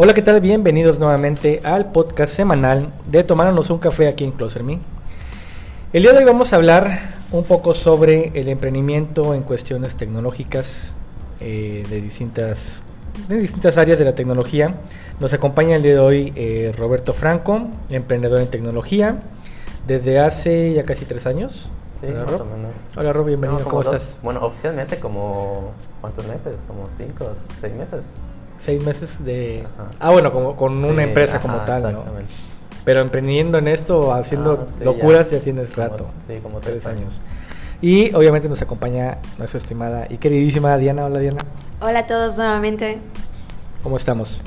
Hola, ¿qué tal? Bienvenidos nuevamente al podcast semanal de Tomarnos un café aquí en Closer Me. El día de hoy vamos a hablar un poco sobre el emprendimiento en cuestiones tecnológicas eh, de, distintas, de distintas áreas de la tecnología. Nos acompaña el día de hoy eh, Roberto Franco, emprendedor en tecnología, desde hace ya casi tres años. Sí, Hola, más Rob. o menos. Hola Rob, bienvenido, No, ¿cómo dos- estás? Bueno, oficialmente como... ¿Cuántos meses? Como cinco, seis meses. Seis meses de... Ajá. Ah, bueno, como con Sí, una empresa como tal, ¿no? Pero emprendiendo en esto, haciendo Ah, sí, locuras, ya, ya. tienes Como- rato. sí, como tres tres años. años. Y obviamente nos acompaña nuestra estimada y queridísima Diana. Hola Diana, Hola a todos nuevamente. ¿cómo estamos?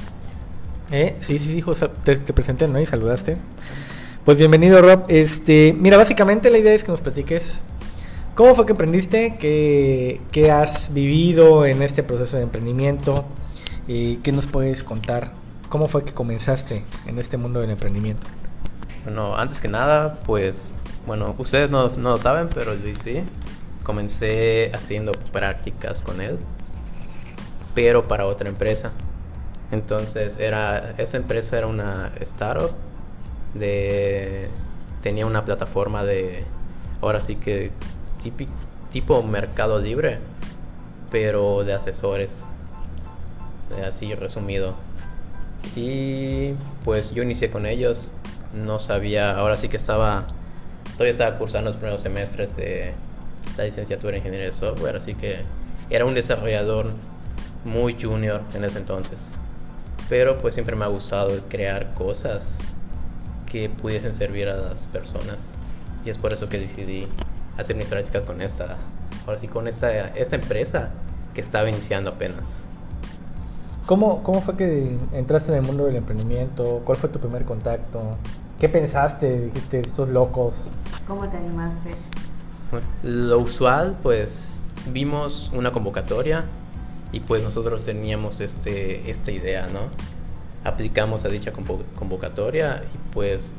¿Eh? Sí, sí, sí, hijo, te, te presenté, ¿no? Y saludaste. Pues bienvenido, Rob. Este, mira, básicamente la idea es que nos platiques cómo fue que emprendiste, qué, qué has vivido en este proceso de emprendimiento y qué nos puedes contar. ¿Cómo fue que comenzaste en este mundo del emprendimiento? Bueno, antes que nada, pues... Bueno, ustedes no, no lo saben, pero Luis sí. Comencé haciendo prácticas con él. Pero para otra empresa. Entonces, era... Esa empresa era una startup. De... Tenía una plataforma de... Ahora sí que... tipi- tipo mercado libre. Pero de asesores. Así resumido. Y pues yo inicié con ellos. No sabía, ahora sí que estaba, todavía estaba cursando los primeros semestres de la licenciatura en ingeniería de software, así que era un desarrollador muy junior en ese entonces. Pero pues siempre me ha gustado crear cosas que pudiesen servir a las personas. Y es por eso que decidí hacer mis prácticas con esta, ahora sí con esta, esta empresa que estaba iniciando apenas. ¿Cómo, ¿Cómo fue que entraste en el mundo del emprendimiento? ¿Cuál fue tu primer contacto? ¿Qué pensaste? Dijiste, estos locos. ¿Cómo te animaste? Lo usual, pues vimos una convocatoria y pues nosotros teníamos este, esta idea, ¿no? Aplicamos a dicha convo- convocatoria y pues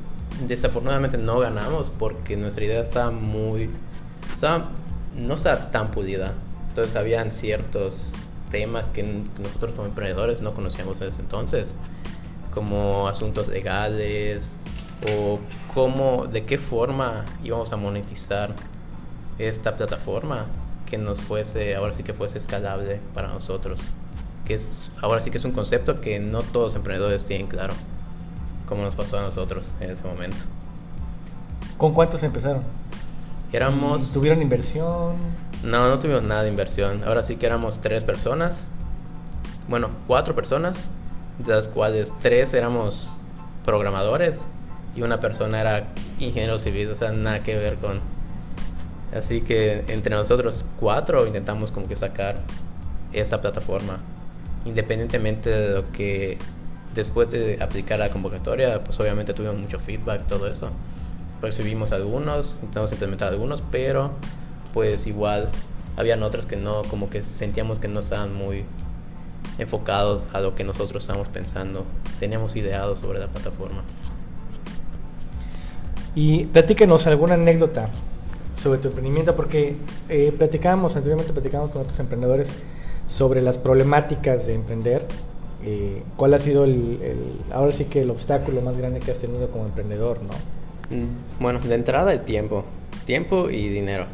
desafortunadamente no ganamos porque nuestra idea estaba muy... Estaba, no estaba tan pulida. Entonces habían ciertos temas que nosotros como emprendedores no conocíamos ese entonces, como asuntos legales o cómo, de qué forma íbamos a monetizar esta plataforma que nos fuese, ahora sí que fuese escalable para nosotros. Que es, ahora sí que es un concepto que no todos los emprendedores tienen claro, como nos pasó a nosotros en ese momento. ¿Con cuántos empezaron? Éramos... ¿Tuvieron inversión? No, no tuvimos nada de inversión. Ahora sí que éramos tres personas. Bueno, cuatro personas, de las cuales tres éramos programadores y una persona era ingeniero civil, o sea, nada que ver con... Así que entre nosotros cuatro intentamos como que sacar esa plataforma. Independientemente de lo que después de aplicar la convocatoria, pues obviamente tuvimos mucho feedback, todo eso. Recibimos algunos, intentamos implementar algunos, pero pues igual habían otros que no, como que sentíamos que no estaban muy enfocados a lo que nosotros estábamos pensando, teníamos ideado sobre la plataforma. Y platíquenos alguna anécdota sobre tu emprendimiento, porque eh, platicábamos, anteriormente platicábamos con otros emprendedores sobre las problemáticas de emprender. eh, ¿Cuál ha sido el- ahora sí que el obstáculo más grande que has tenido como emprendedor, no? Mm, Bueno, de entrada el tiempo, tiempo y dinero.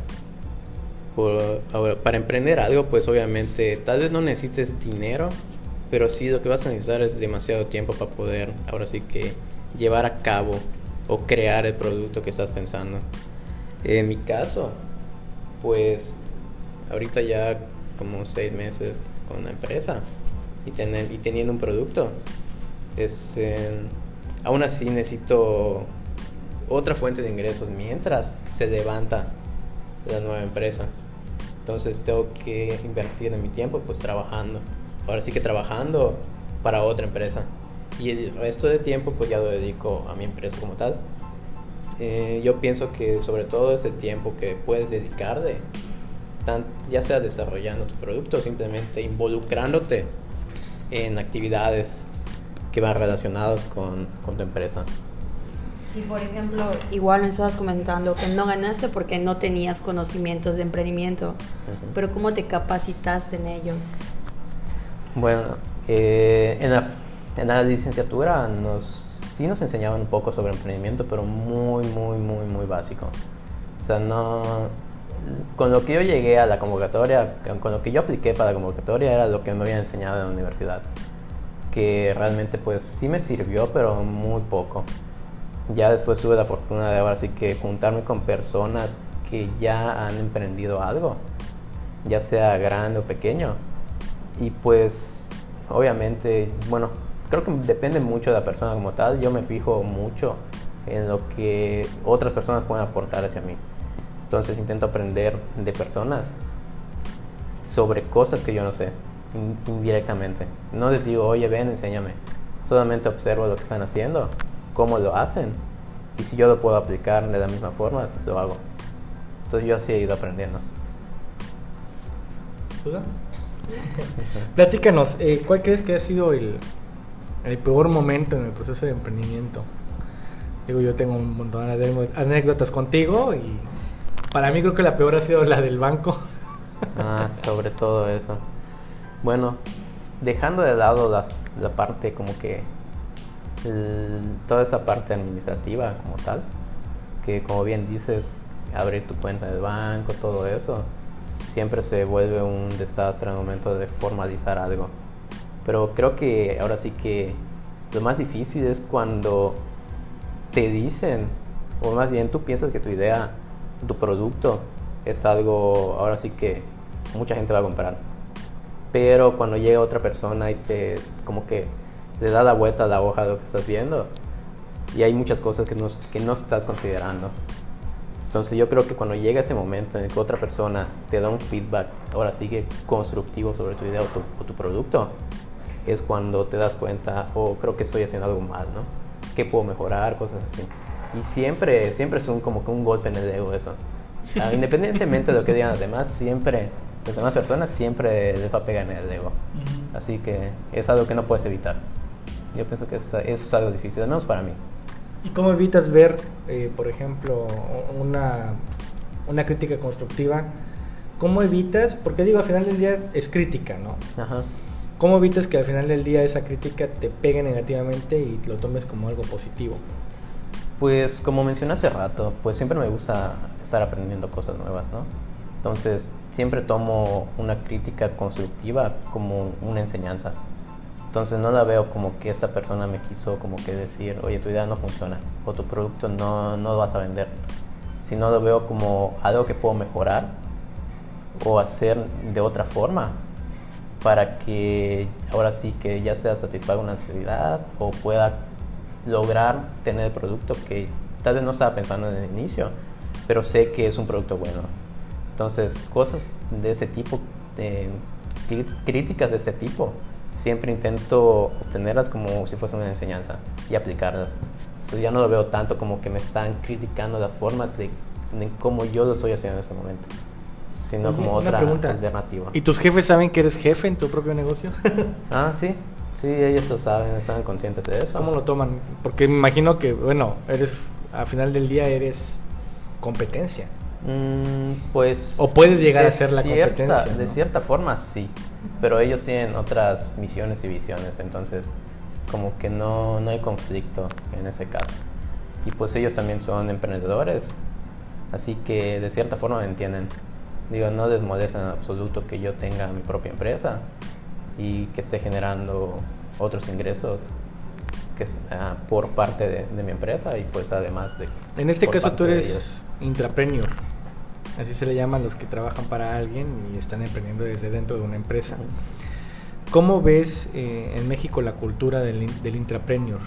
Por- para emprender algo, pues obviamente tal vez no necesites dinero, pero sí lo que vas a necesitar es demasiado tiempo para poder, ahora sí que llevar a cabo o crear el producto que estás pensando. En mi caso, pues ahorita ya como seis meses con la empresa y, tener, y teniendo un producto, es, eh, aún así necesito otra fuente de ingresos mientras se levanta la nueva empresa. Entonces tengo que invertir en mi tiempo pues trabajando. Ahora sí que trabajando para otra empresa. Y el resto de tiempo pues ya lo dedico a mi empresa como tal. Eh, yo pienso que sobre todo ese tiempo que puedes dedicarle, tan- ya sea desarrollando tu producto o simplemente involucrándote en actividades que van relacionadas con, con tu empresa. Y por ejemplo, igual me estabas comentando que no ganaste porque no tenías conocimientos de emprendimiento, Ujú. pero ¿cómo te capacitaste en ellos? Bueno, eh, en la en la licenciatura nos, sí nos enseñaban un poco sobre emprendimiento, pero muy, muy, muy, muy básico. O sea, no... Con lo que yo llegué a la convocatoria, con lo que yo apliqué para la convocatoria era lo que me habían enseñado en la universidad. Que realmente pues sí me sirvió, pero muy poco. Ya después tuve la fortuna de ahora sí que juntarme con personas que ya han emprendido algo, ya sea grande o pequeño. Y pues obviamente, bueno, creo que depende mucho de la persona como tal. Yo me fijo mucho en lo que otras personas pueden aportar hacia mí. Entonces intento aprender de personas sobre cosas que yo no sé, indirectamente. No les digo, oye, ven, enséñame. Solamente observo lo que están haciendo, cómo lo hacen. Y si yo lo puedo aplicar de la misma forma, lo hago. Entonces yo así he ido aprendiendo. ¿Duda? Platícanos, eh, ¿cuál crees que ha sido el, el peor momento en el proceso de emprendimiento? Digo, yo tengo un montón de anécdotas contigo y para mí creo que la peor ha sido la del banco. Ah, sobre todo eso. Bueno, dejando de lado la, la parte como que toda esa parte administrativa como tal, que como bien dices, abrir tu cuenta de banco, todo eso, siempre se vuelve un desastre en el momento de formalizar algo. Pero creo que ahora sí que lo más difícil es cuando te dicen, o más bien tú piensas que tu idea, tu producto es algo, ahora sí que mucha gente va a comprar. Pero cuando llega otra persona y te como que le da la vuelta a la hoja de lo que estás viendo, y hay muchas cosas que no, que no estás considerando. Entonces yo creo que cuando llega ese momento en el que otra persona te da un feedback, ahora sigue constructivo sobre tu idea o tu, producto, es cuando te das cuenta, o oh, creo que estoy haciendo algo mal, ¿no? ¿Qué puedo mejorar? Cosas así. Y siempre, siempre es un, como que un golpe en el ego eso. Ah, independientemente de lo que digan los demás, siempre, las demás personas siempre les va a pegar en el ego. Así que es algo que no puedes evitar. Yo pienso que eso, eso es algo difícil, al menos para mí. ¿Y cómo evitas ver, eh, por ejemplo, una, una crítica constructiva? ¿Cómo evitas? Porque digo, al final del día es crítica, ¿no? Ajá. ¿Cómo evitas que al final del día esa crítica te pegue negativamente y lo tomes como algo positivo? Pues como mencioné hace rato, pues siempre me gusta estar aprendiendo cosas nuevas, ¿no? Entonces siempre tomo una crítica constructiva como una enseñanza. Entonces no la veo como que esta persona me quiso como que decir, oye, tu idea no funciona o tu producto no, no vas a vender, sino lo veo como algo que puedo mejorar o hacer de otra forma para que ahora sí que ya sea satisfaga una necesidad o pueda lograr tener el producto que tal vez no estaba pensando en el inicio, pero sé que es un producto bueno. Entonces, cosas de ese tipo, críticas de ese tipo, siempre intento obtenerlas como si fuese una enseñanza y aplicarlas. Entonces ya no lo veo tanto como que me están criticando las formas de, cómo yo lo estoy haciendo en este momento, sino como otra alternativa. ¿Y tus jefes saben que eres jefe en tu propio negocio? ah, sí. Sí, ellos lo saben, están conscientes de eso. ¿Cómo lo toman? Porque me imagino que, bueno, eres, al final del día eres competencia. Mm, pues. O puedes llegar a ser la competencia. De cierta forma, sí. Pero ellos tienen otras misiones y visiones, entonces, como que no, no hay conflicto en ese caso. Y pues ellos también son emprendedores, así que de cierta forma me entienden. Digo, no les molesta en absoluto que yo tenga mi propia empresa y que esté generando otros ingresos que, uh, por parte de, de, mi empresa y pues además de... En este caso tú eres intrapreneur. Así se le llaman los que trabajan para alguien y están emprendiendo desde dentro de una empresa. ¿Cómo ves eh, en México la cultura del, del intrapreneur?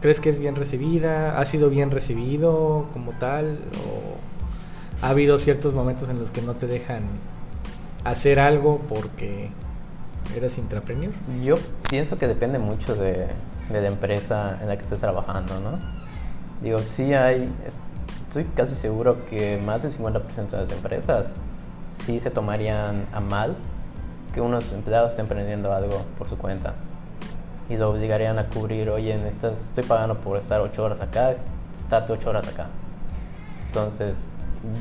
¿Crees que es bien recibida? ¿Ha sido bien recibido como tal? ¿O ha habido ciertos momentos en los que no te dejan hacer algo porque eres intrapreneur? Yo pienso que depende mucho de, de la empresa en la que estés trabajando, ¿no? Digo, sí hay, estoy casi seguro que más del 50% de las empresas sí se tomarían a mal que unos empleados estén emprendiendo algo por su cuenta y lo obligarían a cubrir, oye, estoy pagando por estar 8 horas acá, estate 8 horas acá. Entonces,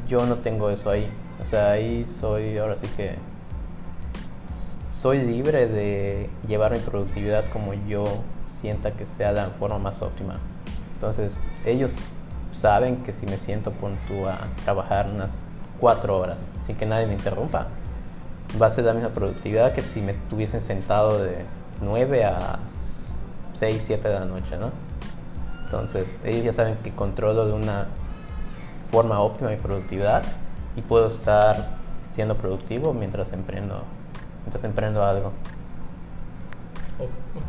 yo no tengo eso ahí. O sea, ahí soy, ahora sí que soy libre de llevar mi productividad como yo sienta que sea la forma más óptima. Entonces, ellos saben que si me siento punto a trabajar unas cuatro horas sin que nadie me interrumpa, va a ser la misma productividad que si me tuviesen sentado de 9 a 6, 7 de la noche, ¿no? Entonces, ellos ya saben que controlo de una forma óptima mi productividad y puedo estar siendo productivo mientras emprendo, mientras emprendo algo.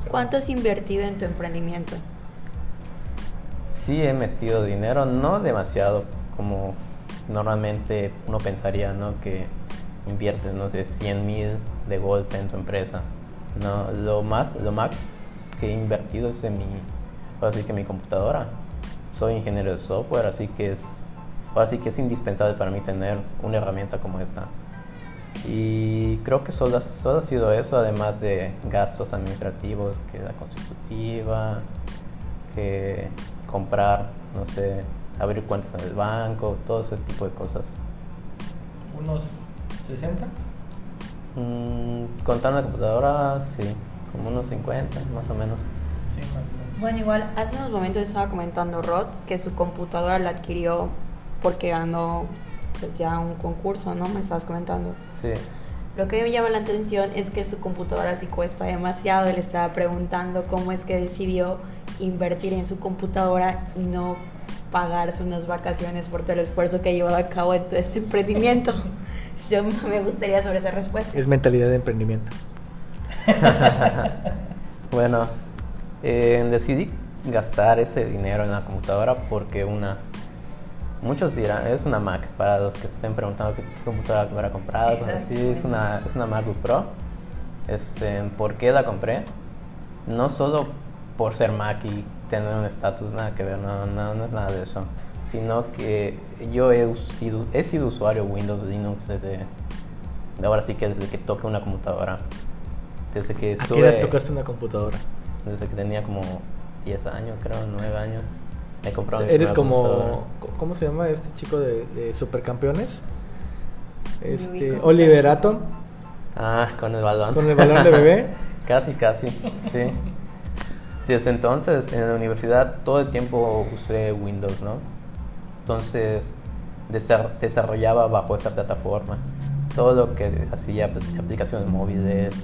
¿Cuánto has invertido en tu emprendimiento? Sí he metido dinero, no demasiado como normalmente uno pensaría, ¿no? Que inviertes, no sé, 100 mil de golpe en tu empresa. No, lo más, lo más que he invertido es en mi, así que mi computadora. Soy ingeniero de software, así que es, ahora sí que es indispensable para mí tener una herramienta como esta. Y creo que solo, solo ha sido eso, además de gastos administrativos, que la constitutiva, que comprar, no sé, abrir cuentas en el banco, todo ese tipo de cosas. ¿Unos 60? Mm, contando la computadora, sí, como unos 50, más o menos. Sí, más o menos. Bueno, igual hace unos momentos estaba comentando Rod que su computadora la adquirió porque ganó pues ya un concurso, ¿no? Me estabas comentando. Sí. Lo que me llama la atención es que su computadora sí cuesta demasiado y le estaba preguntando cómo es que decidió invertir en su computadora y no pagarse unas vacaciones por todo el esfuerzo que ha llevado a cabo en todo este emprendimiento. Yo me gustaría sobre esa respuesta. Es mentalidad de emprendimiento. bueno, eh, decidí gastar ese dinero en la computadora porque una, muchos dirán, es una Mac, para los que estén preguntando qué, qué computadora habrá comprado, pues sí, es una, es una MacBook Pro. Este, ¿Por qué la compré? No solo por ser Mac y tener un estatus, nada que ver, no, no, no es nada de eso. Sino que yo he sido, he sido usuario Windows, Linux desde, ahora sí que desde que toqué una computadora. Desde que ¿A estuve, qué edad tocaste una computadora? desde que tenía como 10 años, creo, 9 años. Me he comprado mi Eres primera computadora. como, ¿cómo se llama este chico de, de Supercampeones? Este, ubico. Oliver Atom, Ah, con el balón. con el balón de bebé. casi, casi, sí. Desde entonces, en la universidad, todo el tiempo usé Windows, ¿no? Entonces, desa- desarrollaba bajo esa plataforma. Todo lo que hacía, apl- aplicaciones móviles,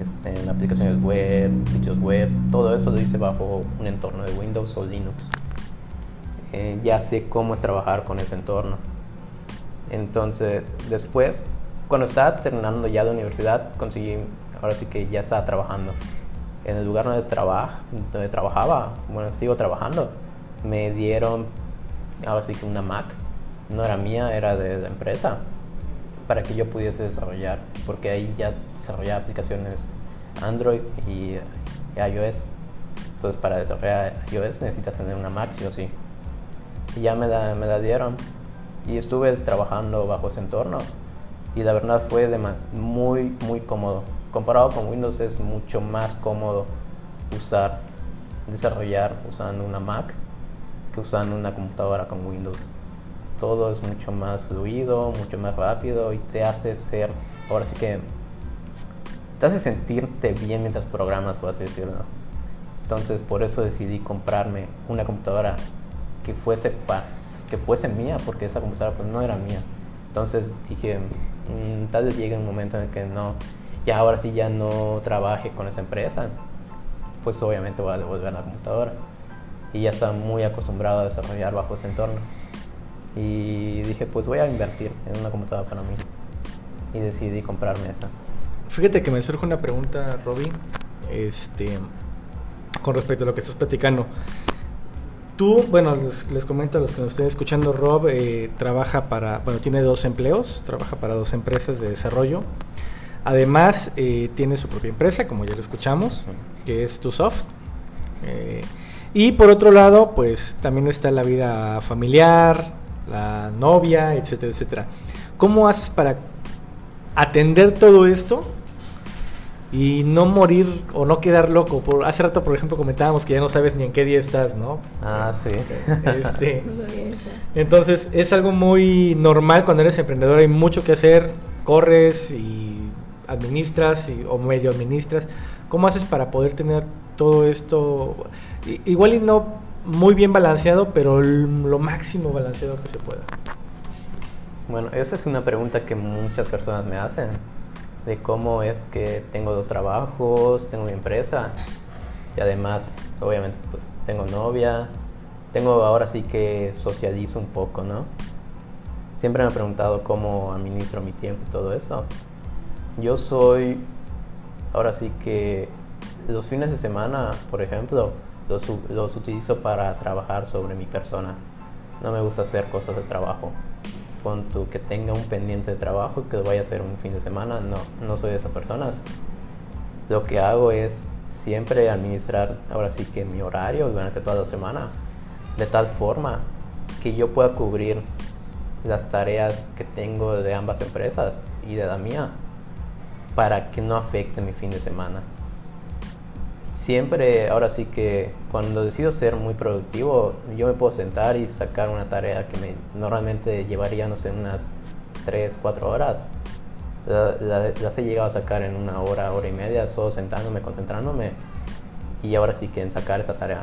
este, aplicaciones web, sitios web, todo eso lo hice bajo un entorno de Windows o Linux. Eh, ya sé cómo es trabajar con ese entorno. Entonces, después, cuando estaba terminando ya de universidad, conseguí, ahora sí que ya estaba trabajando. En el lugar donde, traba- donde trabajaba, bueno, sigo trabajando, me dieron, ahora sí que una Mac. No era mía, era de la empresa, para que yo pudiese desarrollar, porque ahí ya desarrollaba aplicaciones Android y, y iOS. Entonces, para desarrollar iOS necesitas tener una Mac, sí o sí. Y ya me la, me la dieron. Y estuve trabajando bajo ese entorno. Y la verdad fue dema- muy, muy cómodo. Comparado con Windows es mucho más cómodo usar, desarrollar usando una Mac que usando una computadora con Windows. Todo es mucho más fluido, mucho más rápido y te hace ser, ahora sí que, te hace sentirte bien mientras programas, por así decirlo. Entonces por eso decidí comprarme una computadora que fuese que fuese mía, porque esa computadora pues no era mía. Entonces dije, "Mm, tal vez llegue un momento en el que no, ya ahora sí ya no trabaje con esa empresa, pues obviamente voy a devolver la computadora. Y ya estaba muy acostumbrado a desarrollar bajo ese entorno. Y dije, pues voy a invertir en una computadora para mí. Y decidí comprarme esa. Fíjate que me surge una pregunta, Robin, este, con respecto a lo que estás platicando. Tú, bueno, les, les comento a los que nos estén escuchando, Rob eh, trabaja para, bueno, tiene dos empleos, trabaja para dos empresas de desarrollo. Además, eh, tiene su propia empresa, como ya lo escuchamos, que es TuSoft. Eh, y por otro lado, pues también está la vida familiar, la novia, etcétera, etcétera. ¿Cómo haces para atender todo esto y no morir o no quedar loco? Por, hace rato, por ejemplo, comentábamos que ya no sabes ni en qué día estás, ¿no? Ah, sí. Este, entonces es algo muy normal cuando eres emprendedor, hay mucho que hacer, corres y administras o medio administras. ¿Cómo haces para poder tener todo esto, igual y no muy bien balanceado, pero lo máximo balanceado que se pueda? Bueno, esa es una pregunta que muchas personas me hacen, de cómo es que tengo dos trabajos, tengo mi empresa y además, obviamente, pues tengo novia, tengo ahora sí que socializo un poco, ¿no? Siempre me han preguntado cómo administro mi tiempo y todo eso. Yo soy, ahora sí que los fines de semana, por ejemplo, los, los utilizo para trabajar sobre mi persona. No me gusta hacer cosas de trabajo. Pon tu que tenga un pendiente de trabajo y que vaya a hacer un fin de semana. No, no soy de esas personas. Lo que hago es siempre administrar ahora sí que mi horario durante toda la semana de tal forma que yo pueda cubrir las tareas que tengo de ambas empresas y de la mía para que no afecte mi fin de semana. Siempre, ahora sí que cuando decido ser muy productivo, yo me puedo sentar y sacar una tarea que me normalmente llevaría, no sé, unas 3, 4 horas. Las he llegado a sacar en una hora, hora y media, solo sentándome, concentrándome. Y ahora sí que en sacar esa tarea.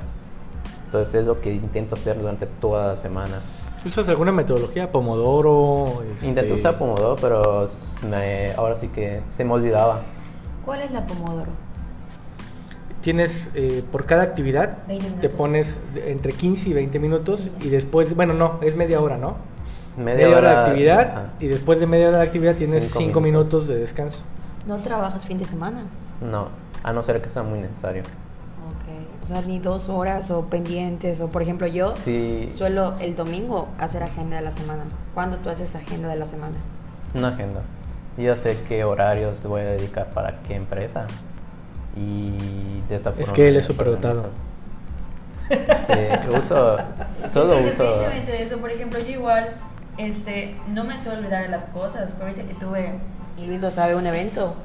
Entonces es lo que intento hacer durante toda la semana. ¿Usas alguna metodología? ¿Pomodoro? Este... Intenté usar Pomodoro, pero ahora sí que se me olvidaba. ¿Cuál es la Pomodoro? Tienes eh, por cada actividad, te pones entre 15 y 20 minutos y después, bueno, no, es media hora, ¿no? Media, hora, de actividad y después de media hora de actividad tienes 5 minutos. de descanso. ¿No trabajas fin de semana? No, a no ser que sea muy necesario. O sea, ni dos horas o pendientes. O por ejemplo, yo suelo el domingo hacer agenda de la semana. ¿Cuándo tú haces agenda de la semana? Una agenda. Yo sé qué horarios voy a dedicar para qué empresa. Y de esa forma. Es que él es superdotado. Sí, uso. Solo uso. de eso, por ejemplo, yo igual este, no me suelo olvidar de las cosas. Pero ahorita que tuve, y Luis lo sabe, un evento,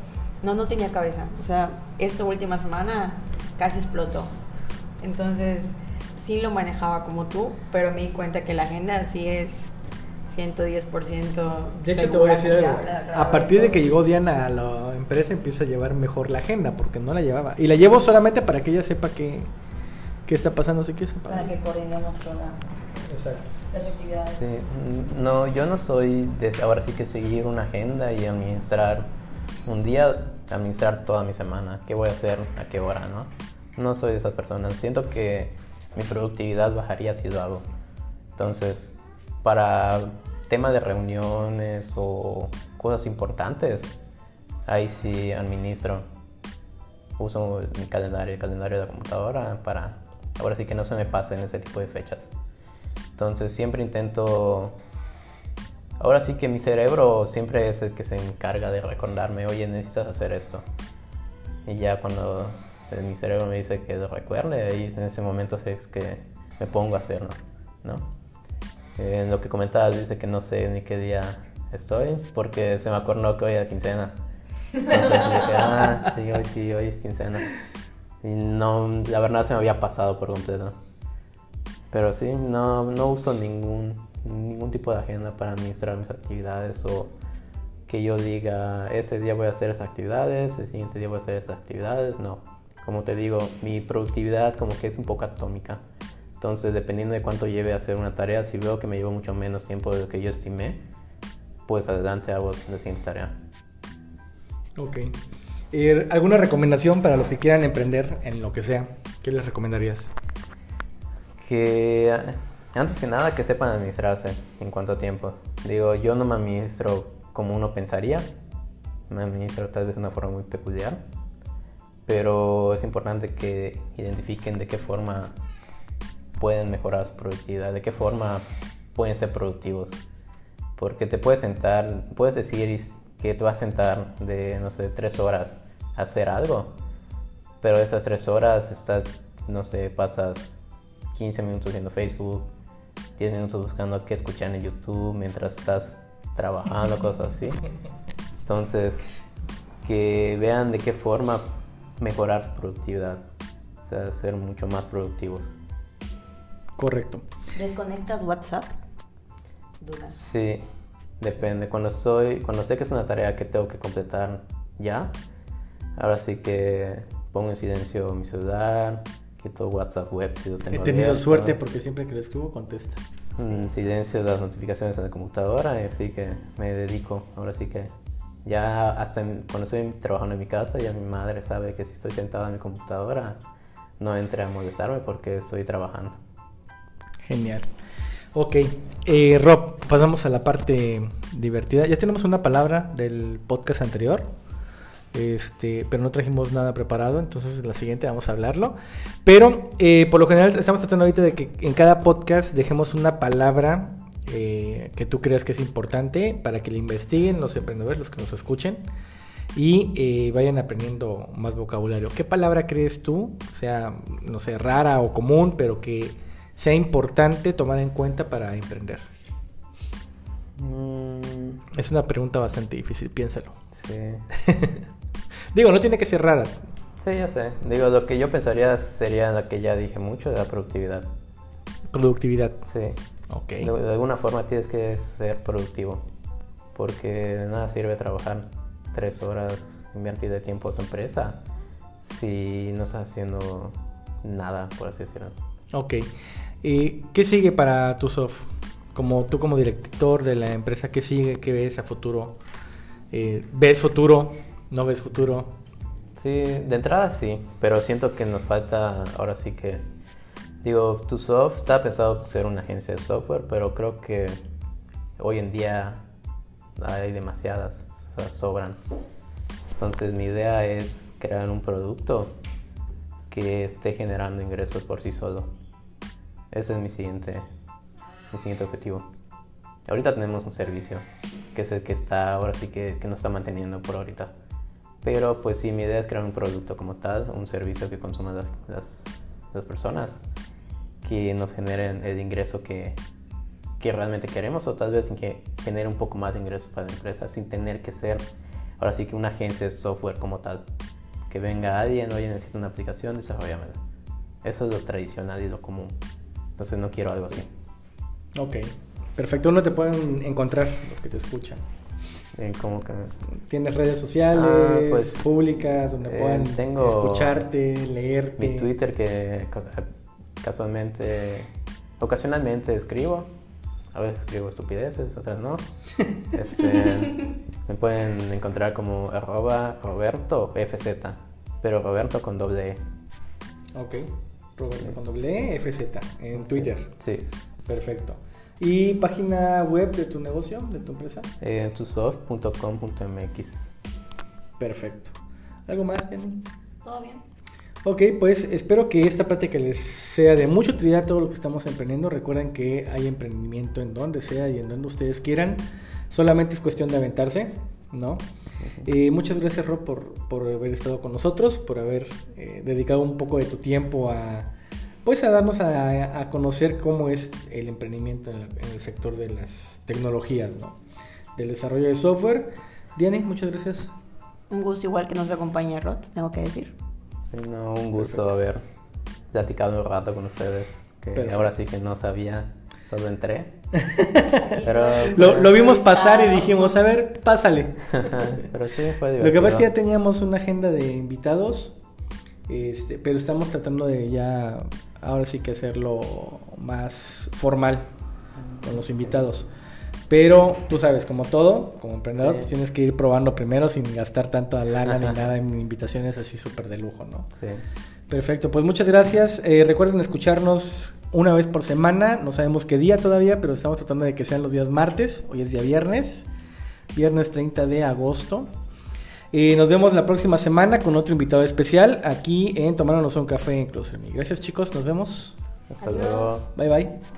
no, no tenía cabeza. O sea, esta última semana casi explotó. Entonces, sí lo manejaba como tú, pero me di cuenta que la agenda sí es 110%. De hecho, te voy a decir algo. A partir de que llegó Diana a la empresa, empieza a llevar mejor la agenda, porque no la llevaba. Y la llevo solamente para que ella sepa qué, qué está pasando, así que sepa. Para que coordinemos toda. Exacto. Las actividades. Sí. No, yo no soy de ahora sí que seguir una agenda y administrar un día, administrar toda mi semana. ¿Qué voy a hacer? ¿A qué hora? ¿No? No soy de esas personas. Siento que mi productividad bajaría si lo hago. Entonces, para temas de reuniones o cosas importantes, ahí sí administro. Uso mi calendario, el calendario de la computadora para ahora sí que no se me pasen ese tipo de fechas. Entonces siempre intento, ahora sí que mi cerebro siempre es el que se encarga de recordarme, oye, necesitas hacer esto. Y ya cuando mi cerebro me dice que lo recuerde y en ese momento es que me pongo a hacerlo, ¿no? En eh, lo que comentaba dice que no sé ni qué día estoy porque se me acordó que hoy es quincena. Entonces dije, ah, sí, hoy sí, hoy es quincena. Y no, la verdad se me había pasado por completo. Pero sí, no, no uso ningún, ningún tipo de agenda para administrar mis actividades o que yo diga, ese día voy a hacer esas actividades, el siguiente día voy a hacer esas actividades, no como te digo, mi productividad como que es un poco atómica. Entonces, dependiendo de cuánto lleve a hacer una tarea, si veo que me lleva mucho menos tiempo de lo que yo estimé, pues adelante hago la siguiente tarea. Ok. ¿Alguna recomendación para los que quieran emprender en lo que sea? ¿Qué les recomendarías? Que antes que nada que sepan administrarse en cuanto a tiempo. Digo, yo no me administro como uno pensaría, me administro tal vez de una forma muy peculiar pero es importante que identifiquen de qué forma pueden mejorar su productividad, de qué forma pueden ser productivos. Porque te puedes sentar, puedes decir que te vas a sentar de, no sé, tres horas a hacer algo, pero esas tres horas estás, no sé, pasas 15 minutos viendo Facebook, 10 minutos buscando qué escuchar en YouTube mientras estás trabajando, cosas así. Entonces, que vean de qué forma mejorar su productividad, o sea, ser mucho más productivos. Correcto. ¿Desconectas WhatsApp? Sí, depende. Cuando estoy, cuando sé que es una tarea que tengo que completar ya. Ahora sí que pongo en silencio mi celular, quito WhatsApp web si lo tengo He tenido abierto. suerte porque siempre que le escribo contesta. Mm, silencio las notificaciones en la computadora, y así que me dedico, ahora sí que ya hasta cuando estoy trabajando en mi casa, ya mi madre sabe que si estoy sentado en mi computadora, no entre a molestarme porque estoy trabajando. Genial. Ok, eh, Rob, pasamos a la parte divertida. Ya tenemos una palabra del podcast anterior, este, pero no trajimos nada preparado, entonces la siguiente vamos a hablarlo. Pero eh, por lo general estamos tratando ahorita de que en cada podcast dejemos una palabra eh, que tú creas que es importante para que la investiguen los emprendedores, los que nos escuchen y eh, vayan aprendiendo más vocabulario. ¿Qué palabra crees tú, sea, no sé, rara o común, pero que sea importante tomar en cuenta para emprender? Mm, Es una pregunta bastante difícil, piénsalo. sí. Digo, no tiene que ser rara. sí, ya sé. Digo, lo que yo pensaría sería la que ya dije mucho, de la productividad. Productividad. Sí. Ok. De, de alguna forma tienes que ser productivo, porque de nada sirve trabajar tres horas, invertir de tiempo a tu empresa, si no estás haciendo nada, por así decirlo. Ok. Eh, ¿Qué sigue para tu soft? Como tú como director de la empresa, ¿qué sigue? ¿Qué ves a futuro? Eh, ¿Ves futuro? ¿No ves futuro? Sí, de entrada sí, pero siento que nos falta, ahora sí que, digo, tu soft está pensado ser una agencia de software, pero creo que hoy en día hay demasiadas, o sea, sobran. Entonces mi idea es crear un producto que esté generando ingresos por sí solo. Ese es mi siguiente, mi siguiente objetivo. Ahorita tenemos un servicio que es el que está, ahora sí que, que nos está manteniendo por ahorita. Pero pues sí, mi idea es crear un producto como tal, un servicio que consuman las, las personas, que nos generen el ingreso que, que realmente queremos o tal vez que genere un poco más de ingresos para la empresa sin tener que ser ahora sí que una agencia de software como tal. Que venga alguien, oye, necesito una aplicación, desarrollamela. Eso es lo tradicional y lo común. Entonces no quiero algo así. Ok. Perfecto. ¿Dónde te pueden encontrar los que te escuchan? Eh, como que ¿Tienes redes sociales Ah, pues, públicas donde eh, puedan tengo escucharte, leerte? mi Twitter que ca- casualmente, ocasionalmente escribo. A veces escribo estupideces, otras no. Este, me pueden encontrar como arroba Roberto FZ, pero Roberto con doble E. Ok. Roberto con doble E, FZ en Twitter. Sí. Perfecto. ¿Y página web de tu negocio, de tu empresa? Eh, tusoft.com.mx. Perfecto. ¿Algo más, Jenny? ¿Todo bien? Ok, pues espero que esta plática les sea de mucha utilidad a todos los que estamos emprendiendo. Recuerden que hay emprendimiento en donde sea y en donde ustedes quieran. Solamente es cuestión de aventarse, ¿no? Eh, muchas gracias, Rob, por, por haber estado con nosotros, por haber eh, dedicado un poco de tu tiempo a, pues, a darnos a, a conocer cómo es el emprendimiento en, la- en el sector de las tecnologías, ¿no? Del desarrollo de software. Diane, muchas gracias. Un gusto igual que nos acompañe Rod, tengo que decir. Sí, no, un gusto haber platicado un rato con ustedes. Que Perfecto. ahora sí que no sabía, solo entré. Pero- Lo, lo vimos pasar y dijimos, a ver, pásale. pero sí, fue Lo que pasa es que ya teníamos una agenda de invitados, este, pero estamos tratando de ya, ahora sí que hacerlo más formal con los invitados. Pero tú sabes, como todo, como emprendedor, Sí. pues tienes que ir probando primero sin gastar tanta lana ni nada en invitaciones así súper de lujo, ¿no? Sí. Perfecto, pues muchas gracias. Eh, recuerden escucharnos una vez por semana. No sabemos qué día todavía, pero estamos tratando de que sean los días martes. Hoy es día viernes, viernes 30 de agosto. Y nos vemos la próxima semana con otro invitado especial aquí en Tomándonos un café en Closer. Gracias chicos, nos vemos. Hasta Adiós. luego. Bye bye.